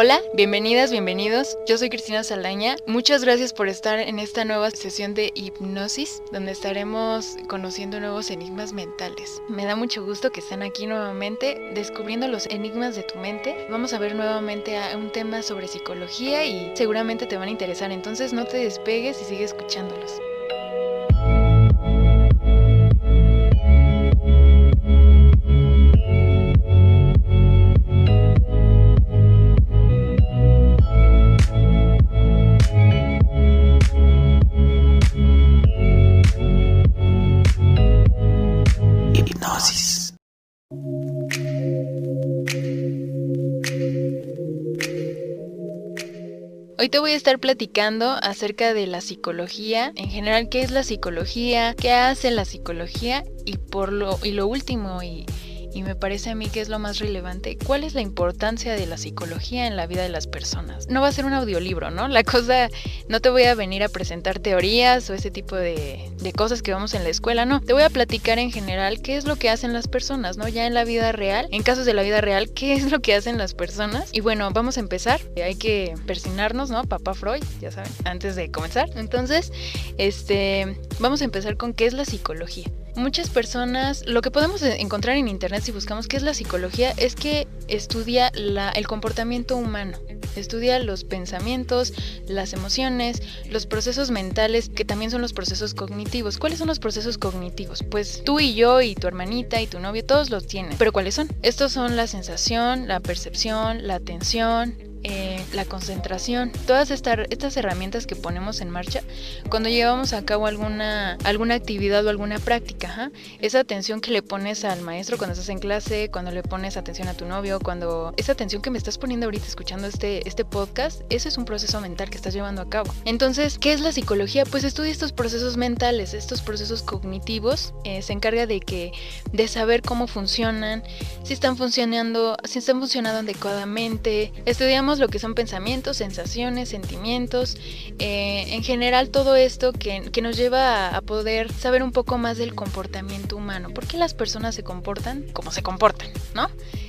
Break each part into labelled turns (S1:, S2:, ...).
S1: Hola, bienvenidas, bienvenidos. Yo soy Cristina Salaña. Muchas gracias por estar en esta nueva sesión de hipnosis, donde estaremos conociendo nuevos enigmas mentales. Me da mucho gusto que estén aquí nuevamente descubriendo los enigmas de tu mente. Vamos a ver nuevamente un tema sobre psicología y seguramente te van a interesar. Entonces no te despegues y sigue escuchándolos. Hoy te voy a estar platicando acerca de la psicología, en general qué es la psicología, qué hace la psicología y por lo y lo último y y me parece a mí que es lo más relevante, ¿cuál es la importancia de la psicología en la vida de las personas? No va a ser un audiolibro, ¿no? La cosa, no te voy a venir a presentar teorías o ese tipo de, cosas que vamos en la escuela, no. Te voy a platicar en general qué es lo que hacen las personas, ¿no? Ya en la vida real, en casos de la vida real, qué es lo que hacen las personas. Y bueno, vamos a empezar. Hay que persinarnos, ¿no? Papá Freud, ya saben, antes de comenzar. Entonces, este, vamos a empezar con qué es la psicología muchas personas, lo que podemos encontrar en internet si buscamos qué es la psicología, es que estudia el comportamiento humano, estudia los pensamientos, las emociones, los procesos mentales, que también son los procesos cognitivos. ¿Cuáles son los procesos cognitivos? Pues tú y yo y tu hermanita y tu novio, todos los tienen. Pero ¿cuáles son? Estos son la sensación, la percepción, la atención, eh, la concentración, todas estas herramientas que ponemos en marcha cuando llevamos a cabo alguna, alguna actividad o alguna práctica. Esa atención que le pones al maestro cuando estás en clase, cuando le pones atención a tu novio, cuando esa atención que me estás poniendo ahorita escuchando este, este podcast, ese es un proceso mental que estás llevando a cabo. Entonces, ¿qué es la psicología? Pues estudia estos procesos mentales, estos procesos cognitivos, eh, se encarga de que de saber cómo funcionan, si están funcionando, si están funcionando adecuadamente. Estudiamos lo que son pensamientos, sensaciones, sentimientos, eh, en general todo esto que, nos lleva a, poder saber un poco más del comportamiento humano. ¿Por qué las personas se comportan como se comportan? ¿No?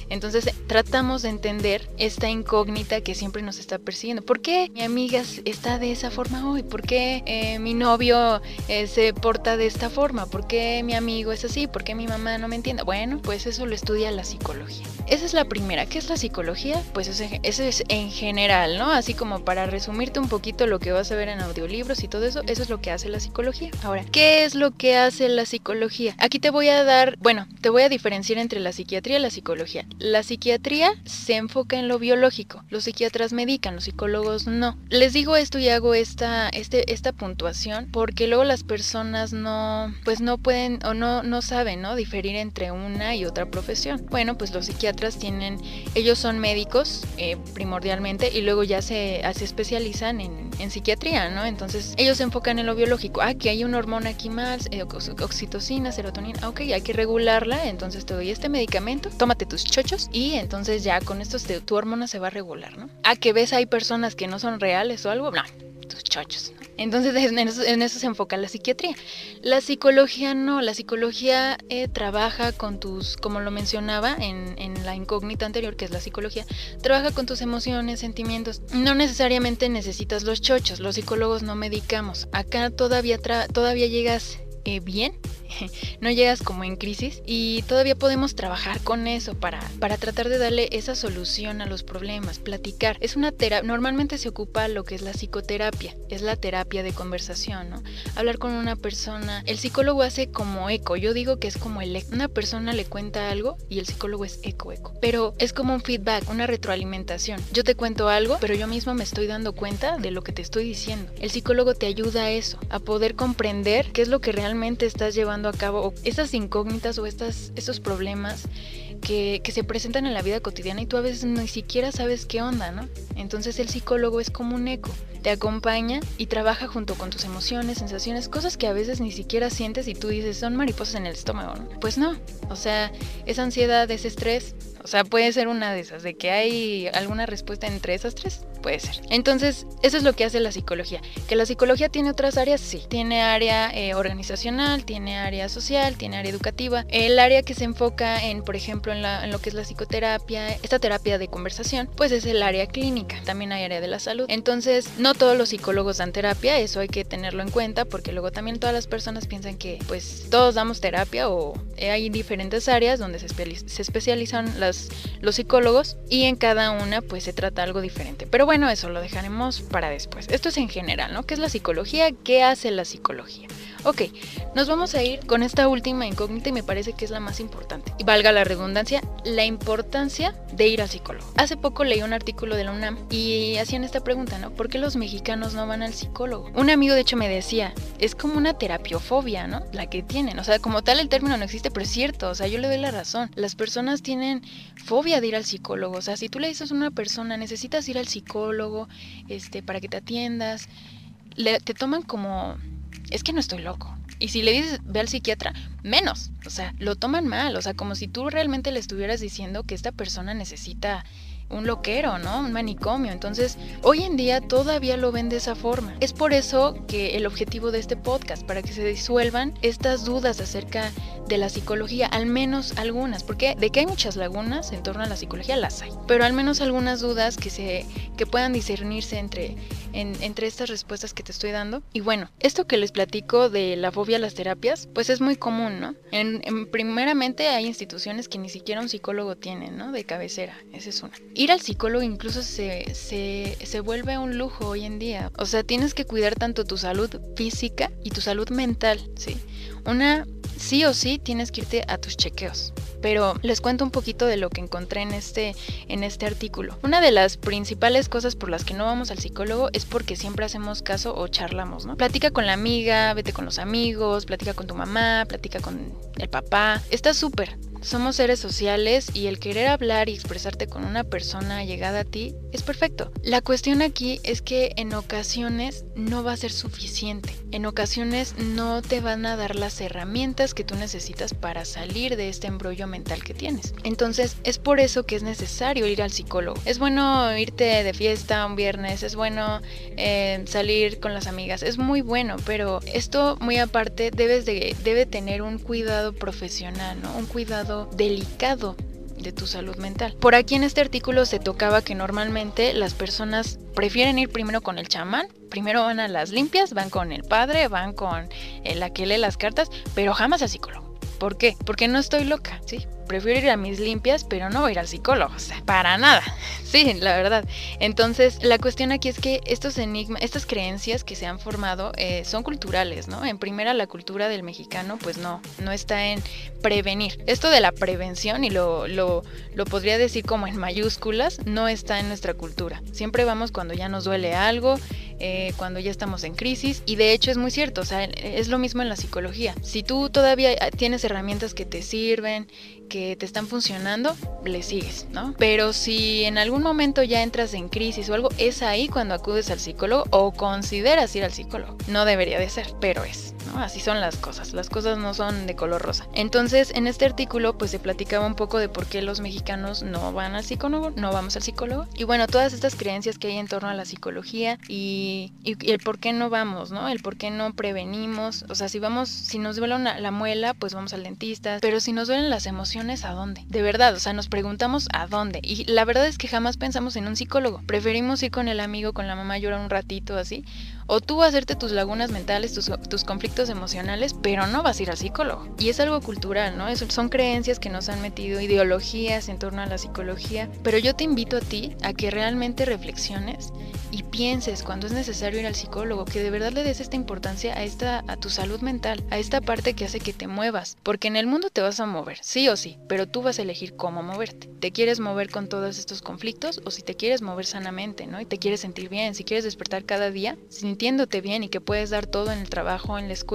S1: Entonces tratamos de entender esta incógnita que siempre nos está persiguiendo. ¿Por qué mi amiga está de esa forma hoy? ¿Por qué eh, mi novio eh, se porta de esta forma? ¿Por qué mi amigo es así? ¿Por qué mi mamá no me entiende? Bueno, pues eso lo estudia la psicología. Esa es la primera. ¿Qué es la psicología? Pues eso, es en general, ¿no? Así como para resumirte un poquito lo que vas a ver en audiolibros y todo eso, eso es lo que hace la psicología. Ahora, ¿qué es lo que hace la psicología? Aquí te voy a dar, bueno, te voy a diferenciar entre la psiquiatría y la psicología. La psiquiatría se enfoca en lo biológico. Los psiquiatras medican, los psicólogos no. Les digo esto y hago esta, este, esta puntuación porque luego las personas no, pues no pueden o no, no saben, ¿no? Diferir entre una y otra profesión. Bueno, pues los psiquiatras tienen, ellos son médicos eh, primordialmente y luego ya se, se especializan en, psiquiatría, ¿no? Entonces ellos se enfocan en lo biológico. Ah, que hay una hormona aquí más, eh, oxitocina, serotonina. Ok, hay que regularla, entonces te doy este medicamento, tómate tus chochos y entonces ya con esto tu hormona se va a regular, ¿no? A que ves hay personas que no son reales o algo, no, tus chochos. Entonces en eso, se enfoca la psiquiatría. La psicología no, la psicología eh, trabaja con tus, como lo mencionaba en, en, la incógnita anterior, que es la psicología, trabaja con tus emociones, sentimientos. No necesariamente necesitas los chochos, los psicólogos no medicamos. Acá todavía, todavía llegas eh, bien, no llegas como en crisis y todavía podemos trabajar con eso para, para tratar de darle esa solución a los problemas, platicar. Es una terapia, normalmente se ocupa lo que es la psicoterapia, es la terapia de conversación, ¿no? Hablar con una persona, el psicólogo hace como eco, yo digo que es como el eco. Una persona le cuenta algo y el psicólogo es eco, eco. Pero es como un feedback, una retroalimentación. Yo te cuento algo, pero yo mismo me estoy dando cuenta de lo que te estoy diciendo. El psicólogo te ayuda a eso, a poder comprender qué es lo que realmente estás llevando a cabo, esas incógnitas o estas, esos problemas que, que, se presentan en la vida cotidiana y tú a veces ni siquiera sabes qué onda, ¿no? Entonces el psicólogo es como un eco, te acompaña y trabaja junto con tus emociones, sensaciones, cosas que a veces ni siquiera sientes y tú dices son mariposas en el estómago, ¿no? Pues no, o sea, esa ansiedad, ese estrés, o sea, puede ser una de esas, de que hay alguna respuesta entre esas tres, puede ser. Entonces, eso es lo que hace la psicología. Que la psicología tiene otras áreas, sí. Tiene área eh, organizacional, tiene área social, tiene área educativa. El área que se enfoca en, por ejemplo, en, lo que es la psicoterapia, esta terapia de conversación, pues es el área clínica. También hay área de la salud. Entonces, no todos los psicólogos dan terapia, eso hay que tenerlo en cuenta, porque luego también todas las personas piensan que, pues, todos damos terapia o hay diferentes áreas donde se, especializan los, psicólogos y en cada una pues se trata algo diferente. Pero bueno, eso lo dejaremos para después. Esto es en general, ¿no? ¿Qué es la psicología? ¿Qué hace la psicología? Ok, nos vamos a ir con esta última incógnita y me parece que es la más importante. Y valga la redundancia, la importancia de ir al psicólogo. Hace poco leí un artículo de la UNAM y hacían esta pregunta, ¿no? ¿Por qué los mexicanos no van al psicólogo? Un amigo de hecho me decía, es como una terapiofobia, ¿no? La que tienen. O sea, como tal el término no existe, pero es cierto. O sea, yo le doy la razón. Las personas tienen fobia de ir al psicólogo. O sea, si tú le dices a una persona, necesitas ir al psicólogo, este, para que te atiendas, te toman como es que no estoy loco. Y si le dices, ve al psiquiatra, menos. O sea, lo toman mal. O sea, como si tú realmente le estuvieras diciendo que esta persona necesita un loquero, ¿no? Un manicomio. Entonces, hoy en día todavía lo ven de esa forma. Es por eso que el objetivo de este podcast, para que se disuelvan estas dudas acerca de la psicología, al menos algunas, porque de que hay muchas lagunas en torno a la psicología las hay, pero al menos algunas dudas que se que puedan discernirse entre entre estas respuestas que te estoy dando. Y bueno, esto que les platico de la fobia a las terapias, pues es muy común, ¿no? En, primeramente hay instituciones que ni siquiera un psicólogo tiene, ¿no? De cabecera, esa es una. Ir al psicólogo incluso se, se, se vuelve un lujo hoy en día. O sea, tienes que cuidar tanto tu salud física y tu salud mental, ¿sí? Una sí o sí tienes que irte a tus chequeos. Pero les cuento un poquito de lo que encontré en este, en este artículo. Una de las principales cosas por las que no vamos al psicólogo es porque siempre hacemos caso o charlamos, ¿no? Platica con la amiga, vete con los amigos, platica con tu mamá, platica con el papá. Está súper, somos seres sociales y el querer hablar y expresarte con una persona llegada a ti es perfecto. La cuestión aquí es que en ocasiones no va a ser suficiente. En ocasiones no te van a dar las herramientas que tú necesitas para salir de este embrollo mental que tienes. Entonces es por eso que es necesario ir al psicólogo. Es bueno irte de fiesta un viernes, es bueno eh, salir con las amigas, es muy bueno, pero esto muy aparte debes de, debe tener un cuidado profesional, ¿no? Un cuidado delicado de tu salud mental. Por aquí en este artículo se tocaba que normalmente las personas prefieren ir primero con el chamán, primero van a las limpias, van con el padre, van con el que lee las cartas, pero jamás al psicólogo. ¿Por qué? Porque no estoy loca, ¿sí? Prefiero ir a mis limpias, pero no voy a ir al psicólogo, o sea, para nada. Sí, la verdad. Entonces, la cuestión aquí es que estos enigmas, estas creencias que se han formado eh, son culturales, ¿no? En primera, la cultura del mexicano, pues no, no está en prevenir. Esto de la prevención, y lo, lo, lo podría decir como en mayúsculas, no está en nuestra cultura. Siempre vamos cuando ya nos duele algo, eh, cuando ya estamos en crisis, y de hecho es muy cierto, o sea, es lo mismo en la psicología. Si tú todavía tienes herramientas que te sirven, que te están funcionando, le sigues, ¿no? Pero si en algún momento ya entras en crisis o algo, es ahí cuando acudes al psicólogo o consideras ir al psicólogo. No debería de ser, pero es. Así son las cosas, las cosas no son de color rosa. Entonces, en este artículo pues se platicaba un poco de por qué los mexicanos no van al psicólogo, no vamos al psicólogo. Y bueno, todas estas creencias que hay en torno a la psicología y, el por qué no vamos, ¿no? El por qué no prevenimos. O sea, si vamos, si nos duele la muela, pues vamos al dentista. Pero si nos duelen las emociones, ¿a dónde? De verdad, o sea, nos preguntamos a dónde. Y la verdad es que jamás pensamos en un psicólogo. Preferimos ir con el amigo, con la mamá, llorar un ratito así o tú hacerte tus lagunas mentales, tus, conflictos emocionales, pero no vas a ir al psicólogo. Y es algo cultural, ¿no? son creencias que nos han metido, ideologías en torno a la psicología. Pero yo te invito a ti a que realmente reflexiones y pienses cuando es necesario ir al psicólogo, que de verdad le des esta importancia a esta a tu salud mental, a esta parte que hace que te muevas, porque en el mundo te vas a mover, sí o sí, pero tú vas a elegir cómo moverte. ¿Te quieres mover con todos estos conflictos o si te quieres mover sanamente, ¿no? Y te quieres sentir bien, si quieres despertar cada día sintiéndote bien y que puedes dar todo en el trabajo, en la escuela,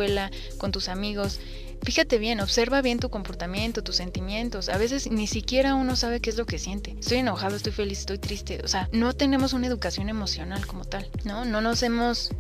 S1: con tus amigos, Fíjate bien, observa bien tu comportamiento, tus sentimientos. A veces ni siquiera uno sabe qué es lo que siente. Estoy enojado, estoy feliz, estoy triste. O sea, no tenemos una educación emocional como tal, ¿no? No nos hemos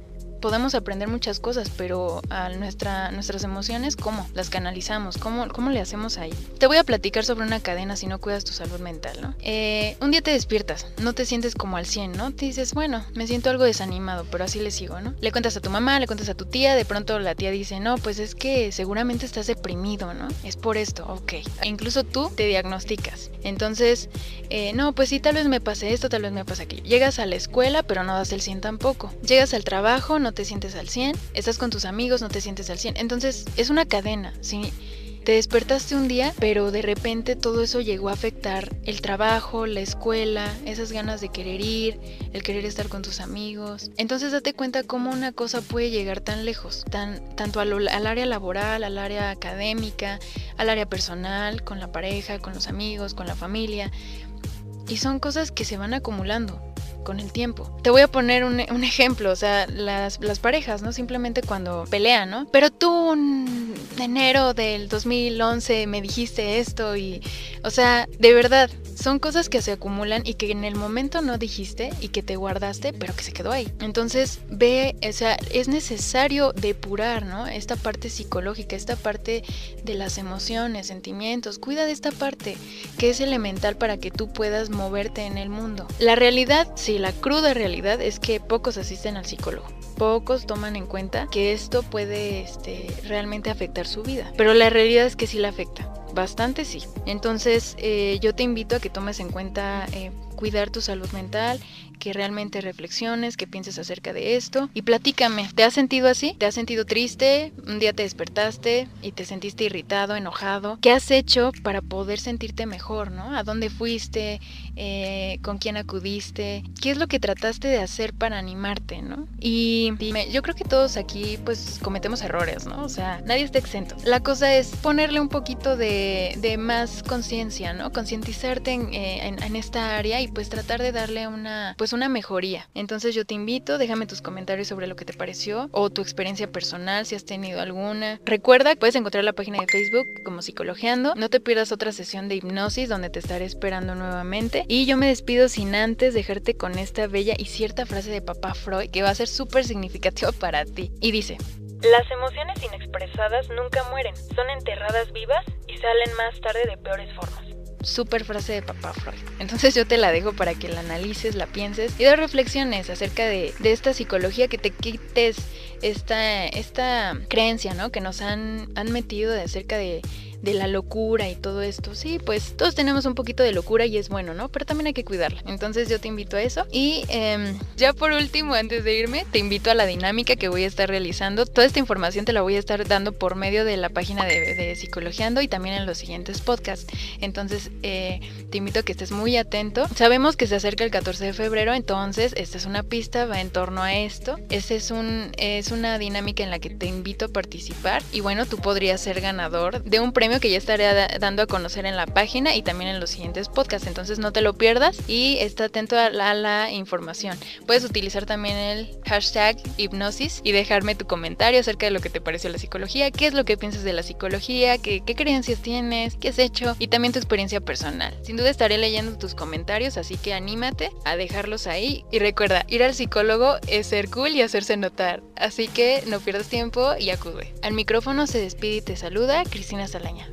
S1: podemos aprender muchas cosas, pero a nuestra, nuestras emociones, ¿cómo? Las canalizamos, ¿Cómo, ¿cómo le hacemos ahí? Te voy a platicar sobre una cadena si no cuidas tu salud mental, ¿no? Eh, un día te despiertas, no te sientes como al 100, ¿no? Te dices, bueno, me siento algo desanimado, pero así le sigo, ¿no? Le cuentas a tu mamá, le cuentas a tu tía, de pronto la tía dice, no, pues es que seguramente estás deprimido, ¿no? Es por esto, ok. E incluso tú te diagnosticas. Entonces, eh, no, pues sí, tal vez me pase esto, tal vez me pase aquello. Llegas a la escuela, pero no das el 100 tampoco. Llegas al trabajo, no te sientes al 100, estás con tus amigos, no te sientes al 100. Entonces es una cadena, ¿sí? Te despertaste un día, pero de repente todo eso llegó a afectar el trabajo, la escuela, esas ganas de querer ir, el querer estar con tus amigos. Entonces date cuenta cómo una cosa puede llegar tan lejos, tan, tanto al, al área laboral, al área académica, al área personal, con la pareja, con los amigos, con la familia. Y son cosas que se van acumulando con el tiempo. Te voy a poner un, ejemplo, o sea, las, las, parejas, ¿no? Simplemente cuando pelean, ¿no? Pero tú en enero del 2011 me dijiste esto y, o sea, de verdad, son cosas que se acumulan y que en el momento no dijiste y que te guardaste, pero que se quedó ahí. Entonces, ve, o sea, es necesario depurar, ¿no? Esta parte psicológica, esta parte de las emociones, sentimientos. Cuida de esta parte que es elemental para que tú puedas moverte en el mundo. La realidad, sí, la cruda realidad es que pocos asisten al psicólogo. Pocos toman en cuenta que esto puede este, realmente afectar su vida. Pero la realidad es que sí la afecta. Bastante sí. Entonces eh, yo te invito a que tomes en cuenta eh, cuidar tu salud mental, que realmente reflexiones, que pienses acerca de esto y platícame. ¿Te has sentido así? ¿Te has sentido triste? ¿Un día te despertaste y te sentiste irritado, enojado? ¿Qué has hecho para poder sentirte mejor, no? ¿A dónde fuiste? Eh, ¿Con quién acudiste? ¿Qué es lo que trataste de hacer para animarte, no? Y dime, yo creo que todos aquí pues cometemos errores, ¿no? O sea, nadie está exento. La cosa es ponerle un poquito de, de más conciencia, ¿no? Concientizarte en, eh, en, en esta área y pues tratar de darle una pues una mejoría. Entonces yo te invito, déjame tus comentarios sobre lo que te pareció o tu experiencia personal si has tenido alguna. Recuerda, puedes encontrar la página de Facebook como Psicologeando. No te pierdas otra sesión de hipnosis donde te estaré esperando nuevamente. Y yo me despido sin antes dejarte con esta bella y cierta frase de papá Freud que va a ser súper significativa para ti. Y dice, las emociones inexpresadas nunca mueren, son enterradas vivas y salen más tarde de peores formas super frase de papá Freud. Entonces yo te la dejo para que la analices, la pienses y de reflexiones acerca de, de esta psicología, que te quites esta, esta creencia, ¿no? Que nos han, han metido de acerca de de la locura y todo esto. Sí, pues todos tenemos un poquito de locura y es bueno, ¿no? Pero también hay que cuidarla. Entonces yo te invito a eso. Y em, ya por último, antes de irme, te invito a la dinámica que voy a estar realizando. Toda esta información te la voy a estar dando por medio de la página de, de Psicologiando y también en los siguientes podcasts. Entonces eh, te invito a que estés muy atento. Sabemos que se acerca el 14 de febrero, entonces esta es una pista, va en torno a esto. Esta es, un, es una dinámica en la que te invito a participar. Y bueno, tú podrías ser ganador de un premio que ya estaré dando a conocer en la página y también en los siguientes podcasts. Entonces no te lo pierdas y está atento a la, información. Puedes utilizar también el hashtag hipnosis y dejarme tu comentario acerca de lo que te pareció la psicología, qué es lo que piensas de la psicología, qué, qué creencias tienes, qué has hecho y también tu experiencia personal. Sin duda estaré leyendo tus comentarios, así que anímate a dejarlos ahí. Y recuerda, ir al psicólogo es ser cool y hacerse notar. Así que no pierdas tiempo y acude. Al micrófono se despide y te saluda Cristina Salaña.